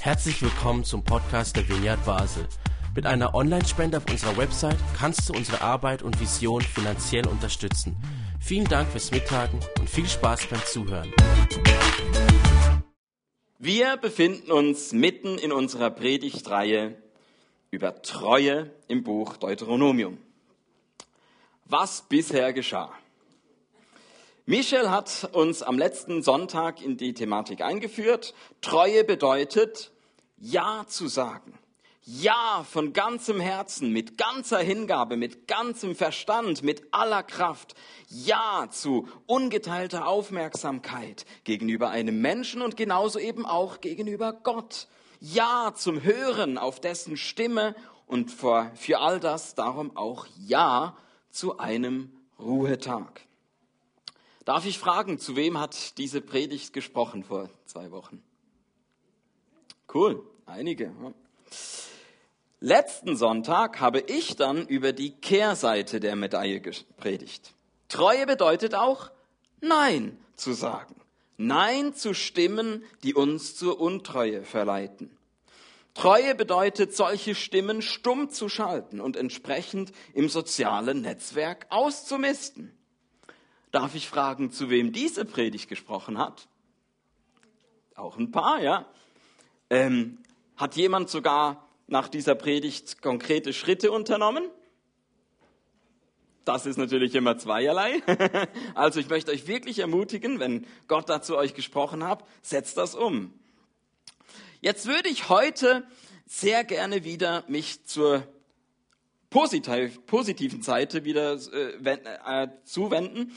Herzlich willkommen zum Podcast der Vineyard Basel. Mit einer Online-Spende auf unserer Website kannst du unsere Arbeit und Vision finanziell unterstützen. Vielen Dank fürs Mittagen und viel Spaß beim Zuhören. Wir befinden uns mitten in unserer Predigtreihe über Treue im Buch Deuteronomium. Was bisher geschah. Michel hat uns am letzten Sonntag in die Thematik eingeführt. Treue bedeutet, Ja zu sagen. Ja von ganzem Herzen, mit ganzer Hingabe, mit ganzem Verstand, mit aller Kraft. Ja zu ungeteilter Aufmerksamkeit gegenüber einem Menschen und genauso eben auch gegenüber Gott. Ja zum Hören auf dessen Stimme und für, für all das darum auch Ja zu einem Ruhetag. Darf ich fragen, zu wem hat diese Predigt gesprochen vor zwei Wochen? Cool, einige. Letzten Sonntag habe ich dann über die Kehrseite der Medaille gepredigt. Treue bedeutet auch Nein zu sagen. Nein zu Stimmen, die uns zur Untreue verleiten. Treue bedeutet, solche Stimmen stumm zu schalten und entsprechend im sozialen Netzwerk auszumisten. Darf ich fragen, zu wem diese Predigt gesprochen hat? Auch ein paar, ja. Ähm, hat jemand sogar nach dieser Predigt konkrete Schritte unternommen? Das ist natürlich immer zweierlei. Also ich möchte euch wirklich ermutigen, wenn Gott dazu euch gesprochen hat, setzt das um. Jetzt würde ich heute sehr gerne wieder mich zur positiven Seite wieder äh, äh, zuwenden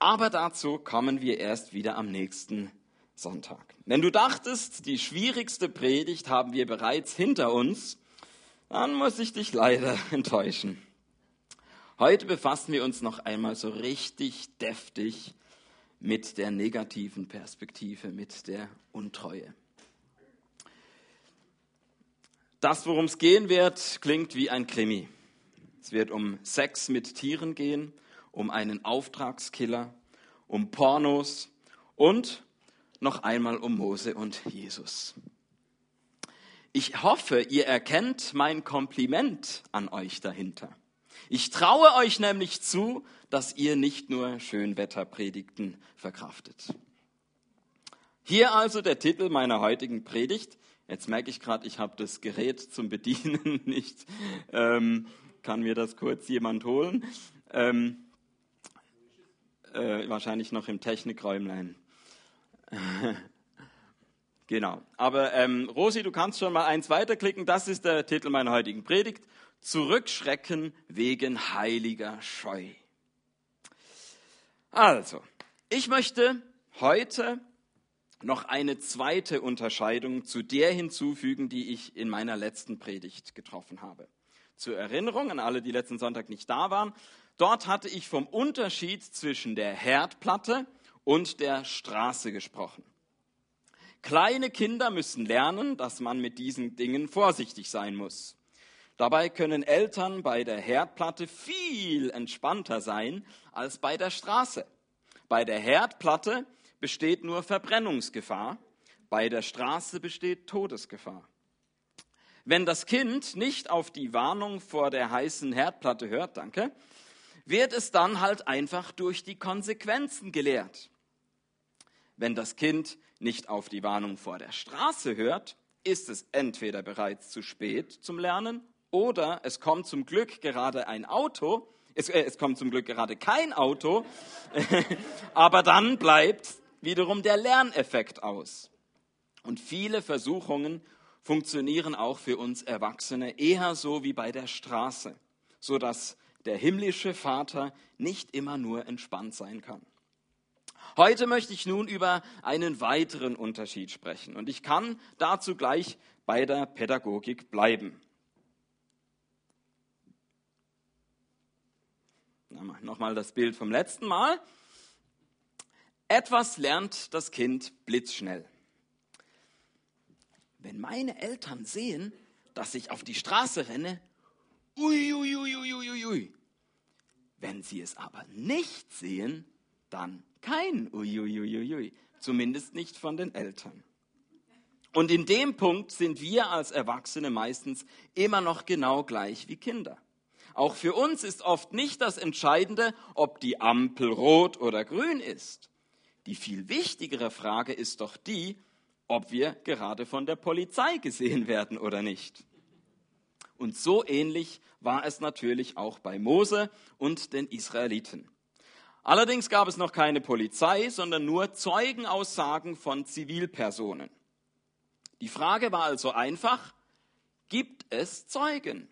aber dazu kommen wir erst wieder am nächsten Sonntag. Wenn du dachtest, die schwierigste Predigt haben wir bereits hinter uns, dann muss ich dich leider enttäuschen. Heute befassen wir uns noch einmal so richtig deftig mit der negativen Perspektive, mit der Untreue. Das, worum es gehen wird, klingt wie ein Krimi. Es wird um Sex mit Tieren gehen um einen Auftragskiller, um Pornos und noch einmal um Mose und Jesus. Ich hoffe, ihr erkennt mein Kompliment an euch dahinter. Ich traue euch nämlich zu, dass ihr nicht nur Schönwetterpredigten verkraftet. Hier also der Titel meiner heutigen Predigt. Jetzt merke ich gerade, ich habe das Gerät zum Bedienen nicht. Ähm, kann mir das kurz jemand holen? Ähm, äh, wahrscheinlich noch im Technikräumlein. genau. Aber ähm, Rosi, du kannst schon mal eins weiterklicken. Das ist der Titel meiner heutigen Predigt. Zurückschrecken wegen heiliger Scheu. Also, ich möchte heute noch eine zweite Unterscheidung zu der hinzufügen, die ich in meiner letzten Predigt getroffen habe. Zur Erinnerung an alle, die letzten Sonntag nicht da waren, Dort hatte ich vom Unterschied zwischen der Herdplatte und der Straße gesprochen. Kleine Kinder müssen lernen, dass man mit diesen Dingen vorsichtig sein muss. Dabei können Eltern bei der Herdplatte viel entspannter sein als bei der Straße. Bei der Herdplatte besteht nur Verbrennungsgefahr, bei der Straße besteht Todesgefahr. Wenn das Kind nicht auf die Warnung vor der heißen Herdplatte hört, danke, wird es dann halt einfach durch die Konsequenzen gelehrt. Wenn das Kind nicht auf die Warnung vor der Straße hört, ist es entweder bereits zu spät zum Lernen oder es kommt zum Glück gerade ein Auto, es, äh, es kommt zum Glück gerade kein Auto, aber dann bleibt wiederum der Lerneffekt aus. Und viele Versuchungen funktionieren auch für uns Erwachsene eher so wie bei der Straße, sodass der himmlische Vater nicht immer nur entspannt sein kann. Heute möchte ich nun über einen weiteren Unterschied sprechen und ich kann dazu gleich bei der Pädagogik bleiben. Nochmal das Bild vom letzten Mal. Etwas lernt das Kind blitzschnell. Wenn meine Eltern sehen, dass ich auf die Straße renne, Uiuiuiuiui. Wenn sie es aber nicht sehen, dann kein Uiuiuiui. Zumindest nicht von den Eltern. Und in dem Punkt sind wir als Erwachsene meistens immer noch genau gleich wie Kinder. Auch für uns ist oft nicht das Entscheidende, ob die Ampel rot oder grün ist. Die viel wichtigere Frage ist doch die, ob wir gerade von der Polizei gesehen werden oder nicht. Und so ähnlich war es natürlich auch bei Mose und den Israeliten. Allerdings gab es noch keine Polizei, sondern nur Zeugenaussagen von Zivilpersonen. Die Frage war also einfach, gibt es Zeugen?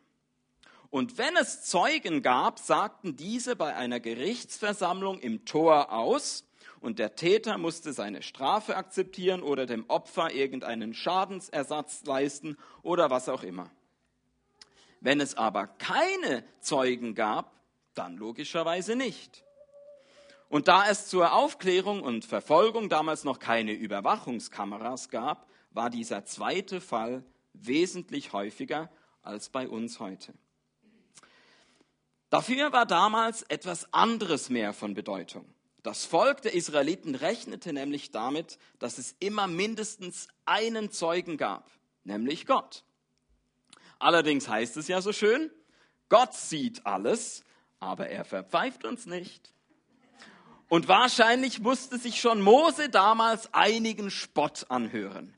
Und wenn es Zeugen gab, sagten diese bei einer Gerichtsversammlung im Tor aus und der Täter musste seine Strafe akzeptieren oder dem Opfer irgendeinen Schadensersatz leisten oder was auch immer. Wenn es aber keine Zeugen gab, dann logischerweise nicht. Und da es zur Aufklärung und Verfolgung damals noch keine Überwachungskameras gab, war dieser zweite Fall wesentlich häufiger als bei uns heute. Dafür war damals etwas anderes mehr von Bedeutung. Das Volk der Israeliten rechnete nämlich damit, dass es immer mindestens einen Zeugen gab, nämlich Gott. Allerdings heißt es ja so schön, Gott sieht alles, aber er verpfeift uns nicht. Und wahrscheinlich musste sich schon Mose damals einigen Spott anhören.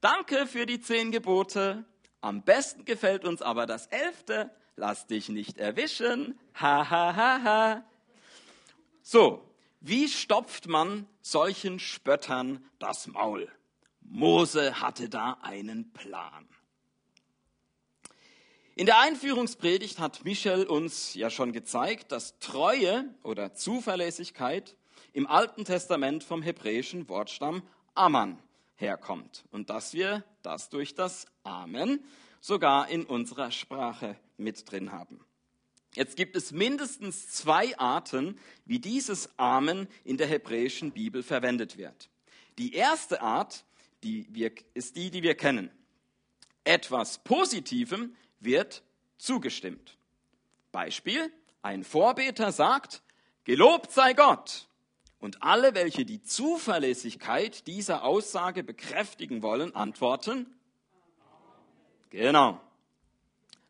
Danke für die zehn Gebote. Am besten gefällt uns aber das elfte. Lass dich nicht erwischen. Ha, ha, ha, ha. So, wie stopft man solchen Spöttern das Maul? Mose hatte da einen Plan. In der Einführungspredigt hat Michel uns ja schon gezeigt, dass Treue oder Zuverlässigkeit im Alten Testament vom hebräischen Wortstamm Aman herkommt und dass wir das durch das Amen sogar in unserer Sprache mit drin haben. Jetzt gibt es mindestens zwei Arten, wie dieses Amen in der hebräischen Bibel verwendet wird. Die erste Art die wir, ist die, die wir kennen. Etwas Positivem wird zugestimmt. Beispiel, ein Vorbeter sagt, Gelobt sei Gott. Und alle, welche die Zuverlässigkeit dieser Aussage bekräftigen wollen, antworten, genau.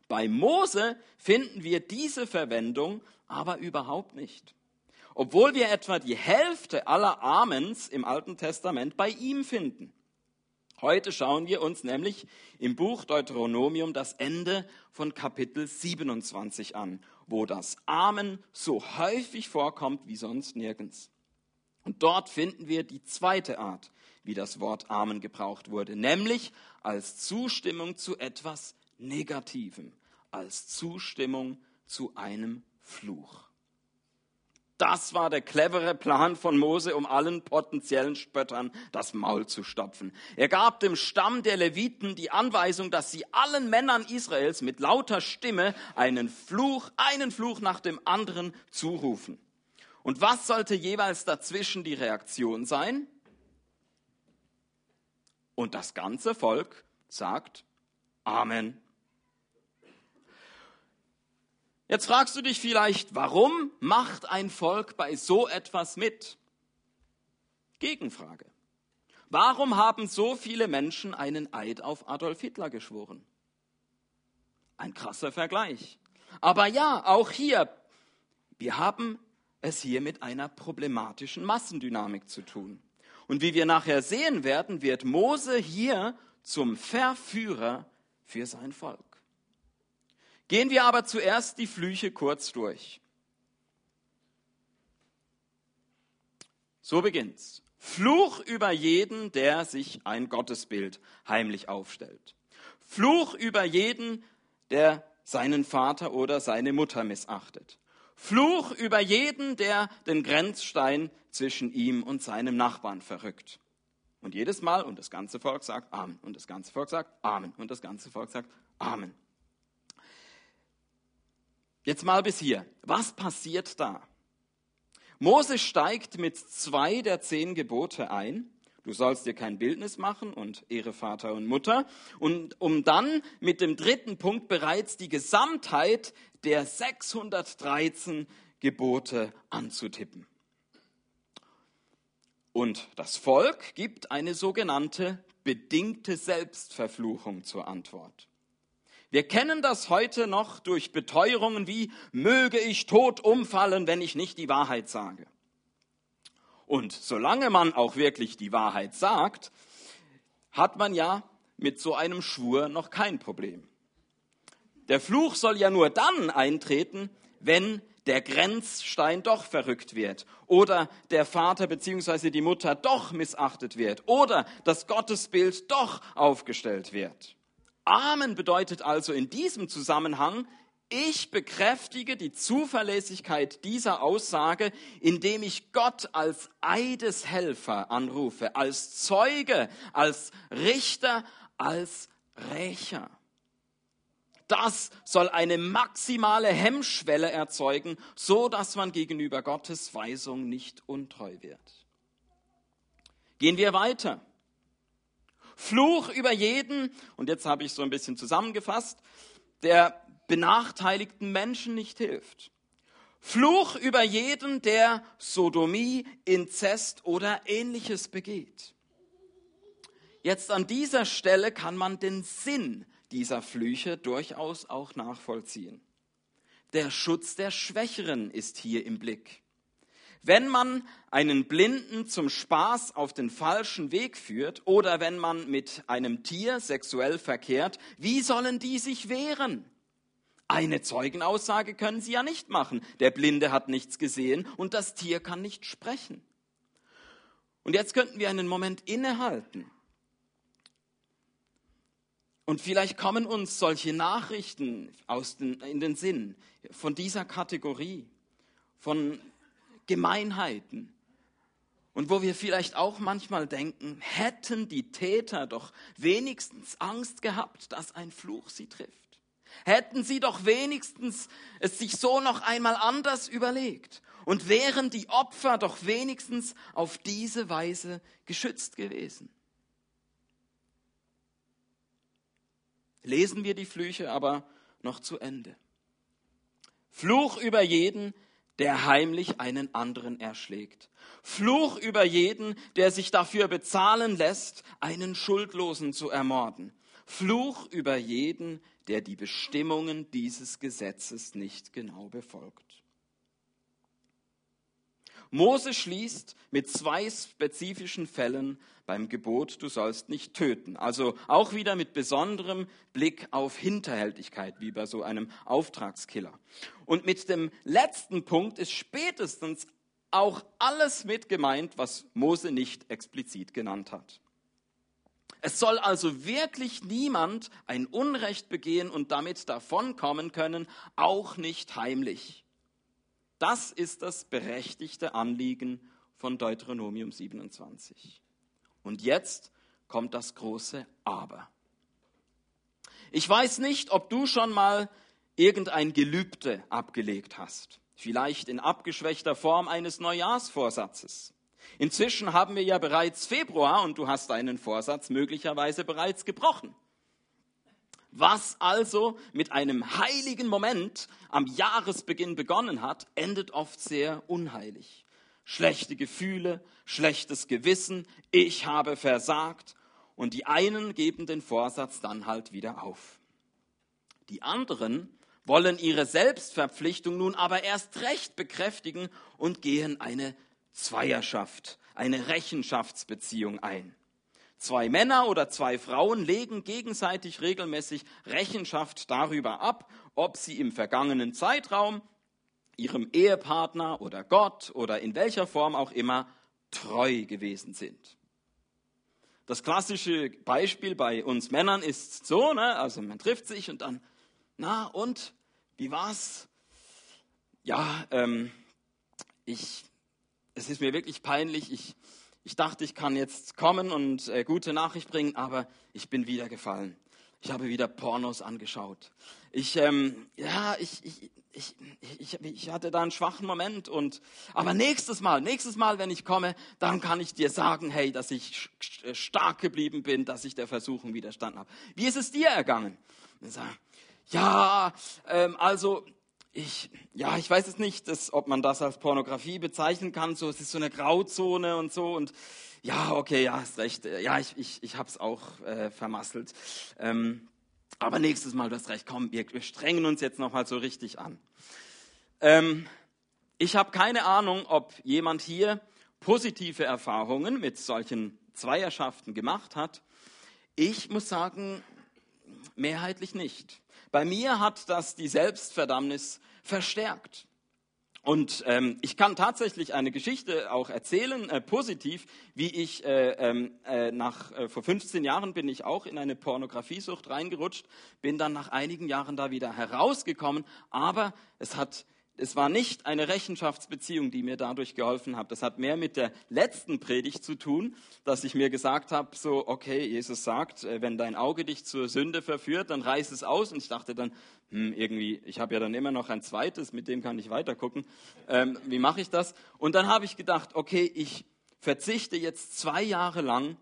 Bei Mose finden wir diese Verwendung aber überhaupt nicht. Obwohl wir etwa die Hälfte aller Amens im Alten Testament bei ihm finden. Heute schauen wir uns nämlich im Buch Deuteronomium das Ende von Kapitel 27 an, wo das Amen so häufig vorkommt wie sonst nirgends. Und dort finden wir die zweite Art, wie das Wort Amen gebraucht wurde, nämlich als Zustimmung zu etwas Negativem, als Zustimmung zu einem Fluch. Das war der clevere Plan von Mose, um allen potenziellen Spöttern das Maul zu stopfen. Er gab dem Stamm der Leviten die Anweisung, dass sie allen Männern Israels mit lauter Stimme einen Fluch, einen Fluch nach dem anderen zurufen. Und was sollte jeweils dazwischen die Reaktion sein? Und das ganze Volk sagt Amen. Jetzt fragst du dich vielleicht, warum macht ein Volk bei so etwas mit? Gegenfrage. Warum haben so viele Menschen einen Eid auf Adolf Hitler geschworen? Ein krasser Vergleich. Aber ja, auch hier, wir haben es hier mit einer problematischen Massendynamik zu tun. Und wie wir nachher sehen werden, wird Mose hier zum Verführer für sein Volk. Gehen wir aber zuerst die Flüche kurz durch. So beginnt's. Fluch über jeden, der sich ein Gottesbild heimlich aufstellt. Fluch über jeden, der seinen Vater oder seine Mutter missachtet. Fluch über jeden, der den Grenzstein zwischen ihm und seinem Nachbarn verrückt. Und jedes Mal, und das ganze Volk sagt Amen, und das ganze Volk sagt Amen, und das ganze Volk sagt Amen. Jetzt mal bis hier. Was passiert da? Mose steigt mit zwei der zehn Gebote ein. Du sollst dir kein Bildnis machen und ehre Vater und Mutter. Und um dann mit dem dritten Punkt bereits die Gesamtheit der 613 Gebote anzutippen. Und das Volk gibt eine sogenannte bedingte Selbstverfluchung zur Antwort. Wir kennen das heute noch durch Beteuerungen wie möge ich tot umfallen, wenn ich nicht die Wahrheit sage. Und solange man auch wirklich die Wahrheit sagt, hat man ja mit so einem Schwur noch kein Problem. Der Fluch soll ja nur dann eintreten, wenn der Grenzstein doch verrückt wird oder der Vater bzw. die Mutter doch missachtet wird oder das Gottesbild doch aufgestellt wird. Amen bedeutet also in diesem Zusammenhang, ich bekräftige die Zuverlässigkeit dieser Aussage, indem ich Gott als Eideshelfer anrufe, als Zeuge, als Richter, als Rächer. Das soll eine maximale Hemmschwelle erzeugen, so dass man gegenüber Gottes Weisung nicht untreu wird. Gehen wir weiter. Fluch über jeden, und jetzt habe ich so ein bisschen zusammengefasst, der benachteiligten Menschen nicht hilft. Fluch über jeden, der Sodomie, Inzest oder ähnliches begeht. Jetzt an dieser Stelle kann man den Sinn dieser Flüche durchaus auch nachvollziehen. Der Schutz der Schwächeren ist hier im Blick. Wenn man einen Blinden zum Spaß auf den falschen Weg führt oder wenn man mit einem Tier sexuell verkehrt, wie sollen die sich wehren? Eine Zeugenaussage können sie ja nicht machen. Der Blinde hat nichts gesehen und das Tier kann nicht sprechen. Und jetzt könnten wir einen Moment innehalten und vielleicht kommen uns solche Nachrichten aus den, in den Sinn von dieser Kategorie, von Gemeinheiten. Und wo wir vielleicht auch manchmal denken, hätten die Täter doch wenigstens Angst gehabt, dass ein Fluch sie trifft. Hätten sie doch wenigstens es sich so noch einmal anders überlegt. Und wären die Opfer doch wenigstens auf diese Weise geschützt gewesen. lesen wir die Flüche aber noch zu Ende. Fluch über jeden, der heimlich einen anderen erschlägt. Fluch über jeden, der sich dafür bezahlen lässt, einen Schuldlosen zu ermorden. Fluch über jeden, der die Bestimmungen dieses Gesetzes nicht genau befolgt. Mose schließt mit zwei spezifischen Fällen beim Gebot, du sollst nicht töten. Also auch wieder mit besonderem Blick auf Hinterhältigkeit, wie bei so einem Auftragskiller. Und mit dem letzten Punkt ist spätestens auch alles mit gemeint, was Mose nicht explizit genannt hat. Es soll also wirklich niemand ein Unrecht begehen und damit davonkommen können, auch nicht heimlich. Das ist das berechtigte Anliegen von Deuteronomium 27. Und jetzt kommt das große Aber. Ich weiß nicht, ob du schon mal irgendein Gelübde abgelegt hast. Vielleicht in abgeschwächter Form eines Neujahrsvorsatzes. Inzwischen haben wir ja bereits Februar und du hast deinen Vorsatz möglicherweise bereits gebrochen. Was also mit einem heiligen Moment am Jahresbeginn begonnen hat, endet oft sehr unheilig. Schlechte Gefühle, schlechtes Gewissen, ich habe versagt und die einen geben den Vorsatz dann halt wieder auf. Die anderen wollen ihre Selbstverpflichtung nun aber erst recht bekräftigen und gehen eine Zweierschaft, eine Rechenschaftsbeziehung ein. Zwei Männer oder zwei Frauen legen gegenseitig regelmäßig Rechenschaft darüber ab, ob sie im vergangenen Zeitraum ihrem Ehepartner oder Gott oder in welcher Form auch immer treu gewesen sind. Das klassische Beispiel bei uns Männern ist so, ne? also man trifft sich und dann, na und, wie war's? Ja, ähm, ich, es ist mir wirklich peinlich, ich, ich dachte, ich kann jetzt kommen und äh, gute Nachricht bringen, aber ich bin wieder gefallen. Ich habe wieder Pornos angeschaut. Ich, ähm, ja, ich, ich, ich, ich, ich hatte da einen schwachen Moment und, aber nächstes Mal, nächstes Mal, wenn ich komme, dann kann ich dir sagen, hey, dass ich stark geblieben bin, dass ich der Versuchung widerstanden habe. Wie ist es dir ergangen? Ja, ähm, also ich, ja, ich weiß es nicht, dass, ob man das als Pornografie bezeichnen kann. So, es ist so eine Grauzone und so. Und ja, okay, ja, hast recht. Ja, ich, ich, ich habe es auch äh, vermasselt. Ähm, aber nächstes Mal, du hast recht, komm, wir, wir strengen uns jetzt nochmal so richtig an. Ähm, ich habe keine Ahnung, ob jemand hier positive Erfahrungen mit solchen Zweierschaften gemacht hat. Ich muss sagen, mehrheitlich nicht. Bei mir hat das die Selbstverdammnis verstärkt. Und ähm, ich kann tatsächlich eine Geschichte auch erzählen, äh, positiv, wie ich äh, ähm, äh, nach äh, vor 15 Jahren bin ich auch in eine Pornografiesucht reingerutscht, bin dann nach einigen Jahren da wieder herausgekommen, aber es hat es war nicht eine Rechenschaftsbeziehung, die mir dadurch geholfen hat. Das hat mehr mit der letzten Predigt zu tun, dass ich mir gesagt habe, so, okay, Jesus sagt, äh, wenn dein Auge dich zur Sünde verführt, dann reiß es aus. Und ich dachte dann, hm, irgendwie, ich habe ja dann immer noch ein zweites, mit dem kann ich weitergucken. Ähm, wie mache ich das? Und dann habe ich gedacht, okay, ich verzichte jetzt zwei Jahre lang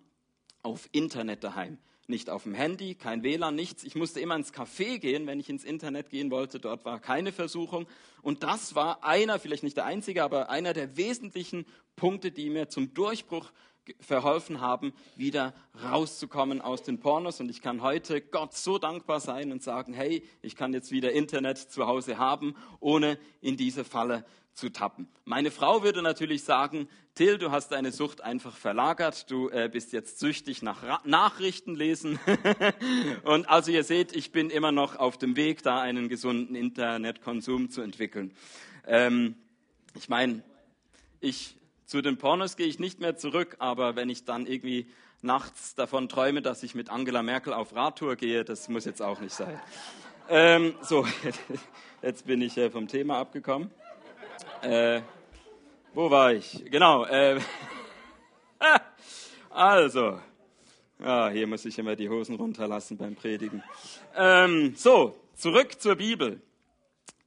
auf Internet daheim nicht auf dem Handy, kein WLAN, nichts. Ich musste immer ins Café gehen, wenn ich ins Internet gehen wollte. Dort war keine Versuchung. Und das war einer, vielleicht nicht der einzige, aber einer der wesentlichen Punkte, die mir zum Durchbruch verholfen haben, wieder rauszukommen aus den Pornos. Und ich kann heute Gott so dankbar sein und sagen, hey, ich kann jetzt wieder Internet zu Hause haben, ohne in diese Falle zu tappen. Meine Frau würde natürlich sagen, Till, du hast deine Sucht einfach verlagert, du äh, bist jetzt süchtig nach Ra Nachrichten lesen. und also ihr seht, ich bin immer noch auf dem Weg, da einen gesunden Internetkonsum zu entwickeln. Ähm, ich meine, ich zu den Pornos gehe ich nicht mehr zurück, aber wenn ich dann irgendwie nachts davon träume, dass ich mit Angela Merkel auf Radtour gehe, das muss jetzt auch nicht sein. Ähm, so, jetzt bin ich äh, vom Thema abgekommen. Äh, wo war ich? Genau. Äh, also, ah, hier muss ich immer die Hosen runterlassen beim Predigen. Ähm, so, zurück zur Bibel.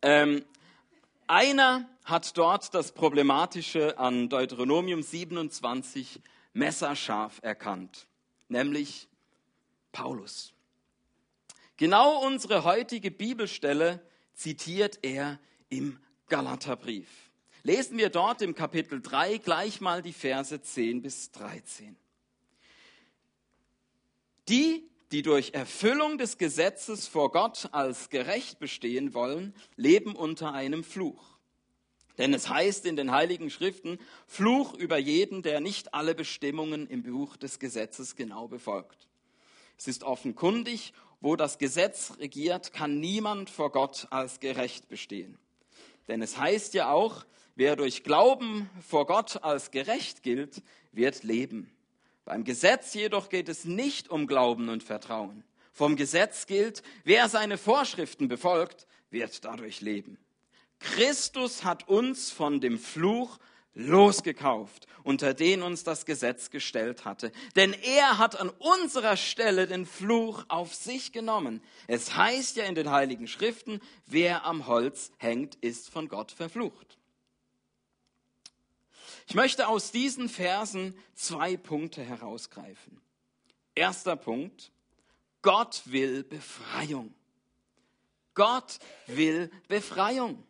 Ähm, einer hat dort das Problematische an Deuteronomium 27 messerscharf erkannt, nämlich Paulus. Genau unsere heutige Bibelstelle zitiert er im Galaterbrief. Lesen wir dort im Kapitel 3 gleich mal die Verse 10 bis 13. Die, die durch Erfüllung des Gesetzes vor Gott als gerecht bestehen wollen, leben unter einem Fluch. Denn es heißt in den heiligen Schriften, Fluch über jeden, der nicht alle Bestimmungen im Buch des Gesetzes genau befolgt. Es ist offenkundig, wo das Gesetz regiert, kann niemand vor Gott als gerecht bestehen. Denn es heißt ja auch, wer durch Glauben vor Gott als gerecht gilt, wird leben. Beim Gesetz jedoch geht es nicht um Glauben und Vertrauen. Vom Gesetz gilt, wer seine Vorschriften befolgt, wird dadurch leben. Christus hat uns von dem Fluch losgekauft, unter den uns das Gesetz gestellt hatte. Denn er hat an unserer Stelle den Fluch auf sich genommen. Es heißt ja in den heiligen Schriften, wer am Holz hängt, ist von Gott verflucht. Ich möchte aus diesen Versen zwei Punkte herausgreifen. Erster Punkt, Gott will Befreiung. Gott will Befreiung.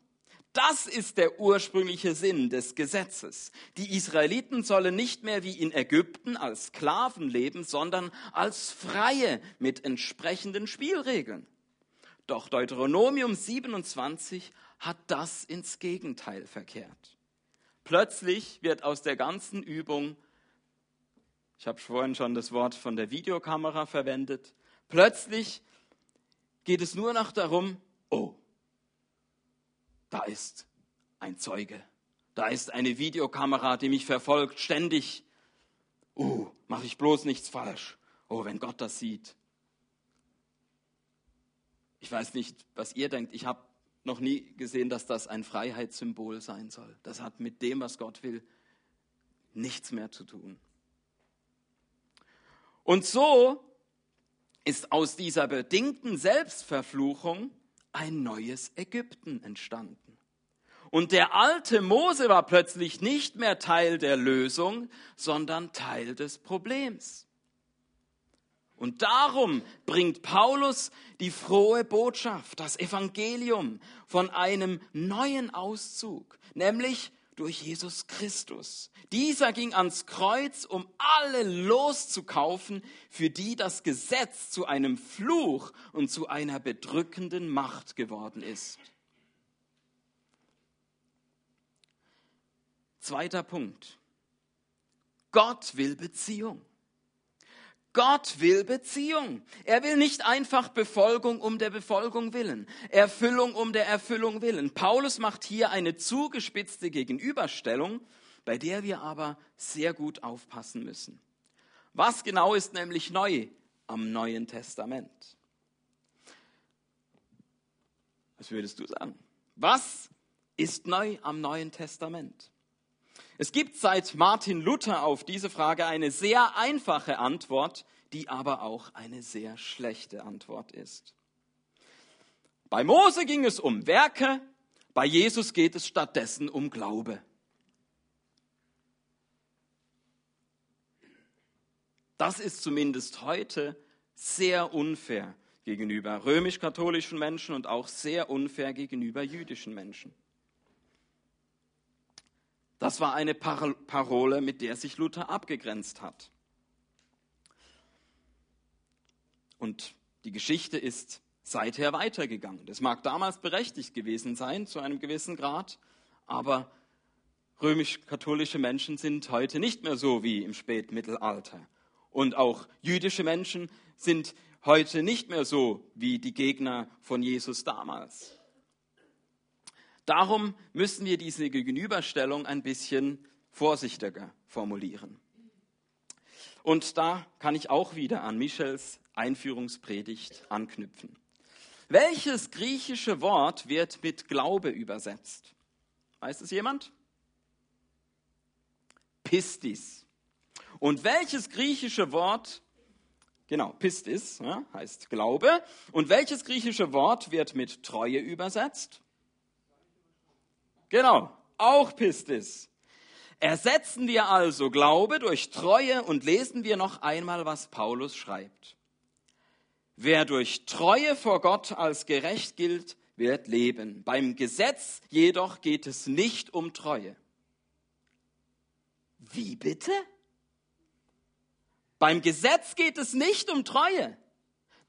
Das ist der ursprüngliche Sinn des Gesetzes. Die Israeliten sollen nicht mehr wie in Ägypten als Sklaven leben, sondern als Freie mit entsprechenden Spielregeln. Doch Deuteronomium 27 hat das ins Gegenteil verkehrt. Plötzlich wird aus der ganzen Übung, ich habe vorhin schon das Wort von der Videokamera verwendet, plötzlich geht es nur noch darum, oh, da ist ein Zeuge. Da ist eine Videokamera, die mich verfolgt, ständig. Oh, mache ich bloß nichts falsch. Oh, wenn Gott das sieht. Ich weiß nicht, was ihr denkt. Ich habe noch nie gesehen, dass das ein Freiheitssymbol sein soll. Das hat mit dem, was Gott will, nichts mehr zu tun. Und so ist aus dieser bedingten Selbstverfluchung ein neues Ägypten entstanden. Und der alte Mose war plötzlich nicht mehr Teil der Lösung, sondern Teil des Problems. Und darum bringt Paulus die frohe Botschaft, das Evangelium von einem neuen Auszug, nämlich durch Jesus Christus. Dieser ging ans Kreuz, um alle loszukaufen, für die das Gesetz zu einem Fluch und zu einer bedrückenden Macht geworden ist. Zweiter Punkt. Gott will Beziehung. Gott will Beziehung. Er will nicht einfach Befolgung um der Befolgung willen, Erfüllung um der Erfüllung willen. Paulus macht hier eine zugespitzte Gegenüberstellung, bei der wir aber sehr gut aufpassen müssen. Was genau ist nämlich neu am Neuen Testament? Was würdest du sagen? Was ist neu am Neuen Testament? Es gibt seit Martin Luther auf diese Frage eine sehr einfache Antwort, die aber auch eine sehr schlechte Antwort ist. Bei Mose ging es um Werke, bei Jesus geht es stattdessen um Glaube. Das ist zumindest heute sehr unfair gegenüber römisch-katholischen Menschen und auch sehr unfair gegenüber jüdischen Menschen. Das war eine Parole, mit der sich Luther abgegrenzt hat. Und die Geschichte ist seither weitergegangen. Das mag damals berechtigt gewesen sein, zu einem gewissen Grad, aber römisch-katholische Menschen sind heute nicht mehr so wie im Spätmittelalter. Und auch jüdische Menschen sind heute nicht mehr so wie die Gegner von Jesus damals. Darum müssen wir diese Gegenüberstellung ein bisschen vorsichtiger formulieren. Und da kann ich auch wieder an Michels Einführungspredigt anknüpfen. Welches griechische Wort wird mit Glaube übersetzt? Weiß es jemand? Pistis. Und welches griechische Wort, genau, Pistis ja, heißt Glaube. Und welches griechische Wort wird mit Treue übersetzt? Genau, auch Pistis. Ersetzen wir also Glaube durch Treue und lesen wir noch einmal, was Paulus schreibt. Wer durch Treue vor Gott als gerecht gilt, wird leben. Beim Gesetz jedoch geht es nicht um Treue. Wie bitte? Beim Gesetz geht es nicht um Treue.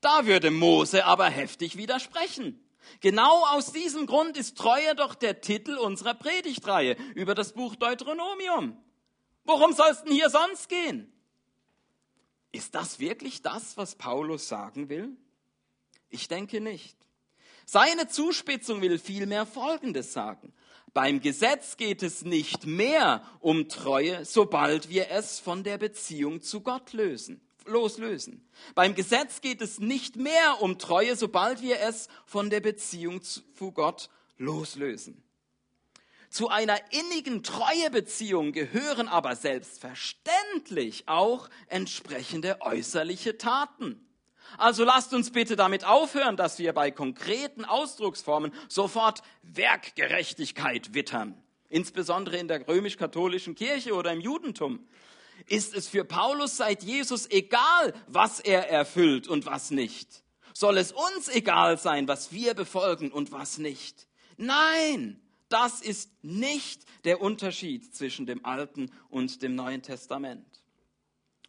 Da würde Mose aber heftig widersprechen. Genau aus diesem Grund ist Treue doch der Titel unserer Predigtreihe über das Buch Deuteronomium. Worum soll es denn hier sonst gehen? Ist das wirklich das, was Paulus sagen will? Ich denke nicht. Seine Zuspitzung will vielmehr Folgendes sagen. Beim Gesetz geht es nicht mehr um Treue, sobald wir es von der Beziehung zu Gott lösen loslösen. Beim Gesetz geht es nicht mehr um Treue, sobald wir es von der Beziehung zu Gott loslösen. Zu einer innigen Treuebeziehung gehören aber selbstverständlich auch entsprechende äußerliche Taten. Also lasst uns bitte damit aufhören, dass wir bei konkreten Ausdrucksformen sofort Werkgerechtigkeit wittern, insbesondere in der römisch-katholischen Kirche oder im Judentum ist es für Paulus seit Jesus egal, was er erfüllt und was nicht. Soll es uns egal sein, was wir befolgen und was nicht? Nein, das ist nicht der Unterschied zwischen dem Alten und dem Neuen Testament.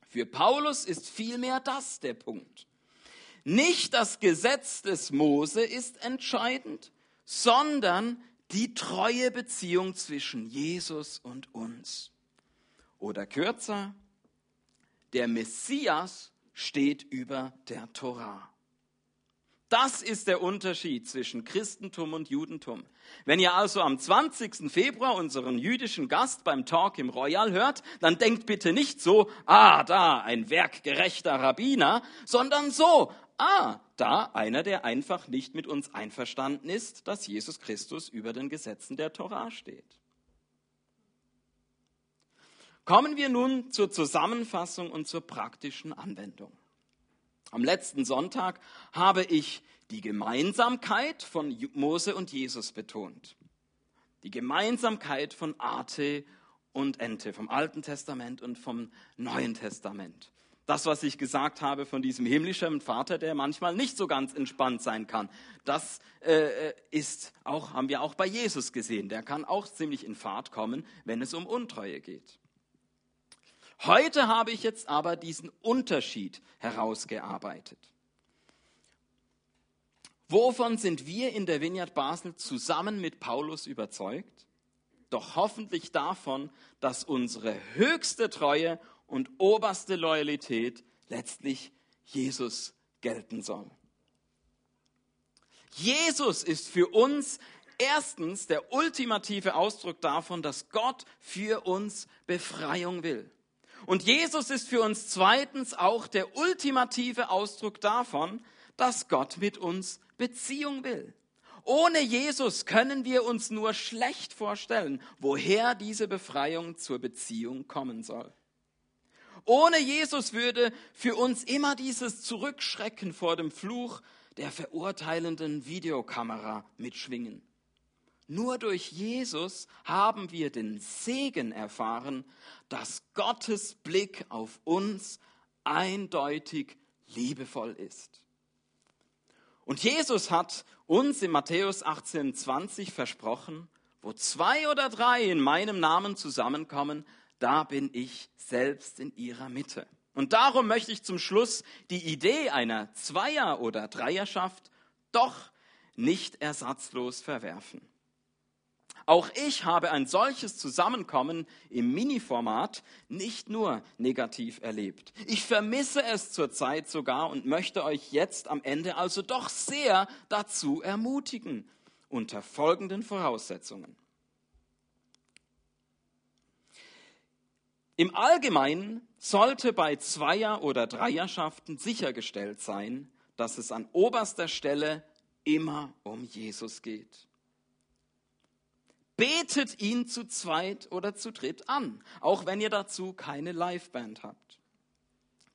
Für Paulus ist vielmehr das der Punkt. Nicht das Gesetz des Mose ist entscheidend, sondern die treue Beziehung zwischen Jesus und uns. Oder kürzer, der Messias steht über der Torah. Das ist der Unterschied zwischen Christentum und Judentum. Wenn ihr also am 20. Februar unseren jüdischen Gast beim Talk im Royal hört, dann denkt bitte nicht so, ah, da ein werkgerechter Rabbiner, sondern so, ah, da einer, der einfach nicht mit uns einverstanden ist, dass Jesus Christus über den Gesetzen der Torah steht. Kommen wir nun zur Zusammenfassung und zur praktischen Anwendung. Am letzten Sonntag habe ich die Gemeinsamkeit von Mose und Jesus betont. Die Gemeinsamkeit von Arte und Ente, vom Alten Testament und vom Neuen Testament. Das, was ich gesagt habe von diesem himmlischen Vater, der manchmal nicht so ganz entspannt sein kann, das äh, ist auch, haben wir auch bei Jesus gesehen. Der kann auch ziemlich in Fahrt kommen, wenn es um Untreue geht. Heute habe ich jetzt aber diesen Unterschied herausgearbeitet. Wovon sind wir in der Vineyard Basel zusammen mit Paulus überzeugt? Doch hoffentlich davon, dass unsere höchste Treue und oberste Loyalität letztlich Jesus gelten soll. Jesus ist für uns erstens der ultimative Ausdruck davon, dass Gott für uns Befreiung will. Und Jesus ist für uns zweitens auch der ultimative Ausdruck davon, dass Gott mit uns Beziehung will. Ohne Jesus können wir uns nur schlecht vorstellen, woher diese Befreiung zur Beziehung kommen soll. Ohne Jesus würde für uns immer dieses Zurückschrecken vor dem Fluch der verurteilenden Videokamera mitschwingen. Nur durch Jesus haben wir den Segen erfahren, dass Gottes Blick auf uns eindeutig liebevoll ist. Und Jesus hat uns in Matthäus 18,20 versprochen, wo zwei oder drei in meinem Namen zusammenkommen, da bin ich selbst in ihrer Mitte. Und darum möchte ich zum Schluss die Idee einer Zweier- oder Dreierschaft doch nicht ersatzlos verwerfen. Auch ich habe ein solches Zusammenkommen im Mini-Format nicht nur negativ erlebt. Ich vermisse es zurzeit sogar und möchte euch jetzt am Ende also doch sehr dazu ermutigen, unter folgenden Voraussetzungen. Im Allgemeinen sollte bei Zweier- oder Dreierschaften sichergestellt sein, dass es an oberster Stelle immer um Jesus geht. Betet ihn zu zweit oder zu dritt an, auch wenn ihr dazu keine Liveband habt.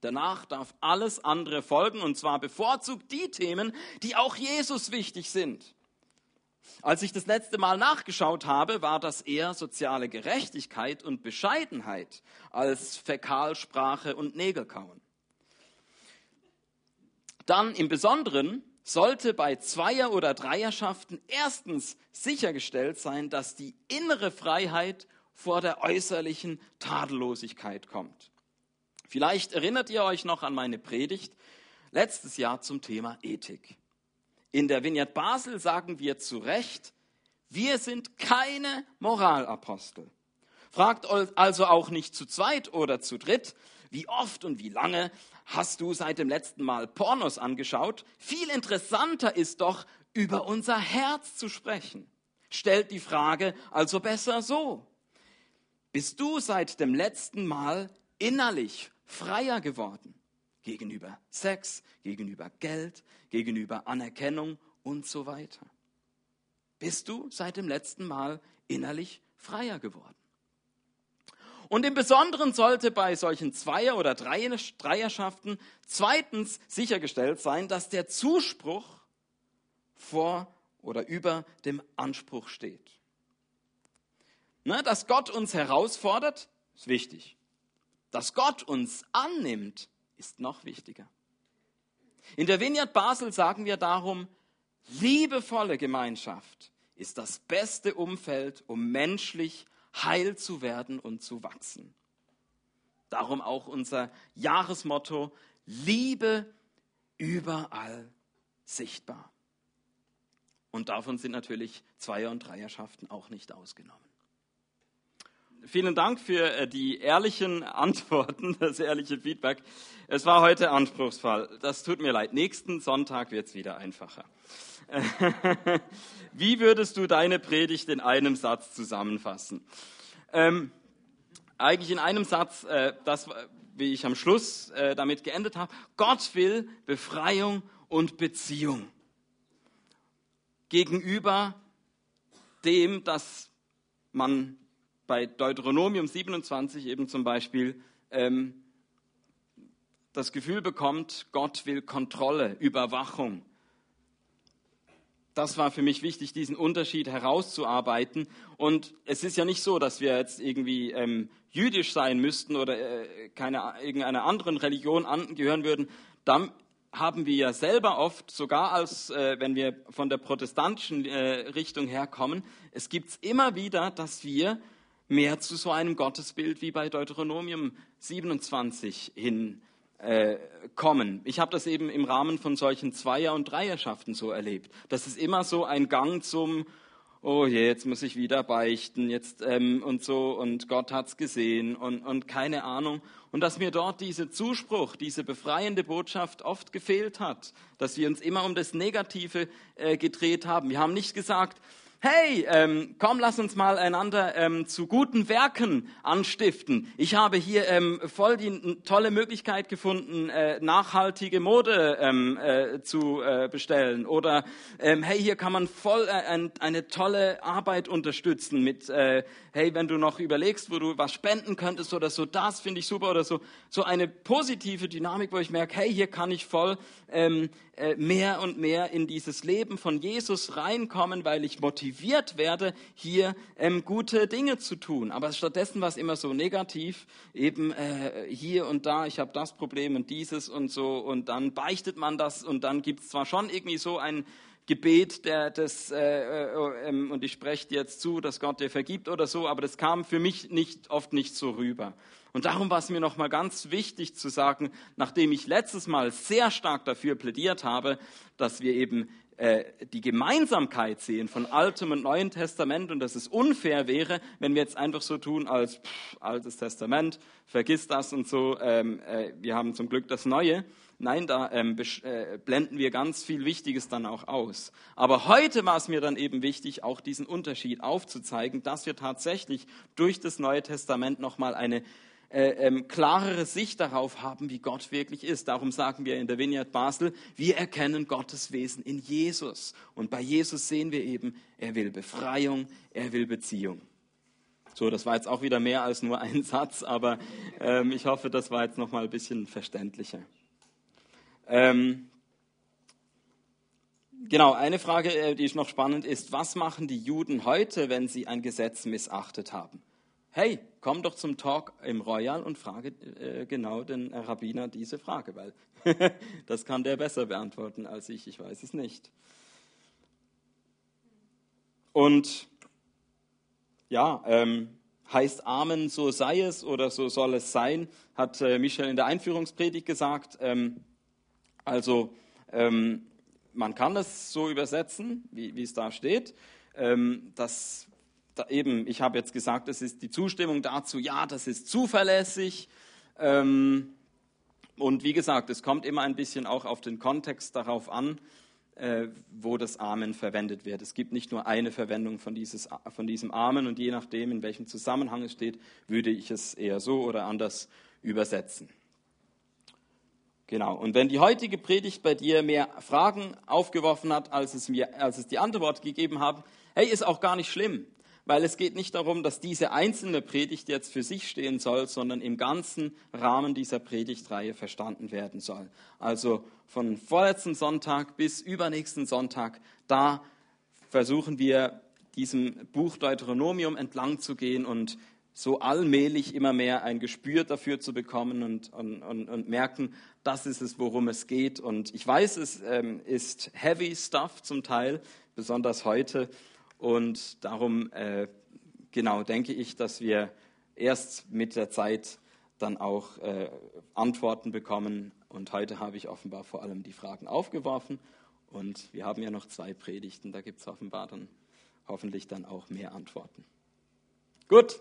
Danach darf alles andere folgen, und zwar bevorzugt die Themen, die auch Jesus wichtig sind. Als ich das letzte Mal nachgeschaut habe, war das eher soziale Gerechtigkeit und Bescheidenheit als Fäkalsprache und Nägelkauen. Dann im Besonderen sollte bei Zweier- oder Dreierschaften erstens sichergestellt sein, dass die innere Freiheit vor der äußerlichen Tadellosigkeit kommt. Vielleicht erinnert ihr euch noch an meine Predigt letztes Jahr zum Thema Ethik. In der Vignette Basel sagen wir zu Recht, wir sind keine Moralapostel. Fragt also auch nicht zu zweit oder zu dritt, wie oft und wie lange hast du seit dem letzten Mal Pornos angeschaut? Viel interessanter ist doch, über unser Herz zu sprechen. Stellt die Frage also besser so. Bist du seit dem letzten Mal innerlich freier geworden? gegenüber Sex, gegenüber Geld, gegenüber Anerkennung und so weiter. Bist du seit dem letzten Mal innerlich freier geworden? Und im Besonderen sollte bei solchen Zweier- oder Dreierschaften zweitens sichergestellt sein, dass der Zuspruch vor oder über dem Anspruch steht. Ne, dass Gott uns herausfordert, ist wichtig. Dass Gott uns annimmt, ist noch wichtiger. In der Vineyard Basel sagen wir darum, liebevolle Gemeinschaft ist das beste Umfeld, um menschlich heil zu werden und zu wachsen. Darum auch unser Jahresmotto, Liebe überall sichtbar. Und davon sind natürlich Zweier- und Dreierschaften auch nicht ausgenommen vielen Dank für äh, die ehrlichen Antworten, das ehrliche Feedback. Es war heute anspruchsvoll. Das tut mir leid. Nächsten Sonntag wird es wieder einfacher. Wie würdest du deine Predigt in einem Satz zusammenfassen? Ähm, eigentlich in einem Satz, äh, das, wie ich am Schluss äh, damit geendet habe. Gott will Befreiung und Beziehung gegenüber dem, dass man bei Deuteronomium 27 eben zum Beispiel ähm, das Gefühl bekommt, Gott will Kontrolle, Überwachung. das war für mich wichtig, diesen Unterschied herauszuarbeiten. Und es ist ja nicht so, dass wir jetzt irgendwie ähm, jüdisch sein müssten oder äh, keine, irgendeiner anderen Religion angehören würden. Dann haben wir ja selber oft, sogar als äh, wenn wir von der protestantischen äh, Richtung herkommen, es gibt es immer wieder, dass wir mehr zu so einem Gottesbild wie bei Deuteronomium 27 hin äh, kommen. Ich habe das eben im Rahmen von solchen Zweier- und Dreierschaften so erlebt. Das ist immer so ein Gang zum, oh je, jetzt muss ich wieder beichten, jetzt ähm, und so und Gott hat's gesehen und, und keine Ahnung. Und dass mir dort dieser Zuspruch, diese befreiende Botschaft oft gefehlt hat, dass wir uns immer um das Negative äh, gedreht haben. Wir haben nicht gesagt, hey, ähm, komm, lass uns mal einander ähm, zu guten Werken anstiften. Ich habe hier ähm, voll die tolle Möglichkeit gefunden, äh, nachhaltige Mode ähm, äh, zu äh, bestellen. Oder ähm, hey, hier kann man voll äh, ein, eine tolle Arbeit unterstützen mit, äh, hey, wenn du noch überlegst, wo du was spenden könntest oder so, das finde ich super oder so. So eine positive Dynamik, wo ich merke, hey, hier kann ich voll ähm, äh, mehr und mehr in dieses Leben von Jesus reinkommen, weil ich motiviert werde, hier ähm, gute Dinge zu tun. Aber stattdessen war es immer so negativ, eben äh, hier und da, ich habe das Problem und dieses und so und dann beichtet man das und dann gibt es zwar schon irgendwie so ein Gebet, der, das, äh, äh, ähm, und ich spreche dir jetzt zu, dass Gott dir vergibt oder so, aber das kam für mich nicht, oft nicht so rüber. Und darum war es mir nochmal ganz wichtig zu sagen, nachdem ich letztes Mal sehr stark dafür plädiert habe, dass wir eben äh, die Gemeinsamkeit sehen von Altem und Neuen Testament und dass es unfair wäre, wenn wir jetzt einfach so tun als pff, Altes Testament, vergiss das und so, ähm, äh, wir haben zum Glück das Neue. Nein, da ähm, äh, blenden wir ganz viel Wichtiges dann auch aus. Aber heute war es mir dann eben wichtig, auch diesen Unterschied aufzuzeigen, dass wir tatsächlich durch das Neue Testament nochmal eine äh, ähm, klarere Sicht darauf haben, wie Gott wirklich ist. Darum sagen wir in der Vineyard Basel, wir erkennen Gottes Wesen in Jesus. Und bei Jesus sehen wir eben, er will Befreiung, er will Beziehung. So, das war jetzt auch wieder mehr als nur ein Satz, aber ähm, ich hoffe, das war jetzt noch mal ein bisschen verständlicher. Ähm, genau, eine Frage, äh, die noch spannend ist, was machen die Juden heute, wenn sie ein Gesetz missachtet haben? hey, komm doch zum Talk im Royal und frage äh, genau den Rabbiner diese Frage, weil das kann der besser beantworten als ich, ich weiß es nicht. Und ja, ähm, heißt Amen, so sei es oder so soll es sein, hat äh, Michel in der Einführungspredigt gesagt. Ähm, also ähm, man kann es so übersetzen, wie, wie es da steht. Ähm, das eben, ich habe jetzt gesagt, das ist die Zustimmung dazu, ja, das ist zuverlässig. Ähm, und wie gesagt, es kommt immer ein bisschen auch auf den Kontext darauf an, äh, wo das Amen verwendet wird. Es gibt nicht nur eine Verwendung von, dieses, von diesem Amen und je nachdem, in welchem Zusammenhang es steht, würde ich es eher so oder anders übersetzen. Genau. Und wenn die heutige Predigt bei dir mehr Fragen aufgeworfen hat, als es, mir, als es die Antwort gegeben hat, hey, ist auch gar nicht schlimm weil es geht nicht darum, dass diese einzelne Predigt jetzt für sich stehen soll, sondern im ganzen Rahmen dieser Predigtreihe verstanden werden soll. Also von vorletzten Sonntag bis übernächsten Sonntag, da versuchen wir diesem Buch Deuteronomium entlang zu gehen und so allmählich immer mehr ein Gespür dafür zu bekommen und, und, und, und merken, das ist es, worum es geht. Und ich weiß, es ähm, ist heavy stuff zum Teil, besonders heute. Und darum, äh, genau, denke ich, dass wir erst mit der Zeit dann auch äh, Antworten bekommen. Und heute habe ich offenbar vor allem die Fragen aufgeworfen. Und wir haben ja noch zwei Predigten, da gibt es offenbar dann hoffentlich dann auch mehr Antworten. Gut,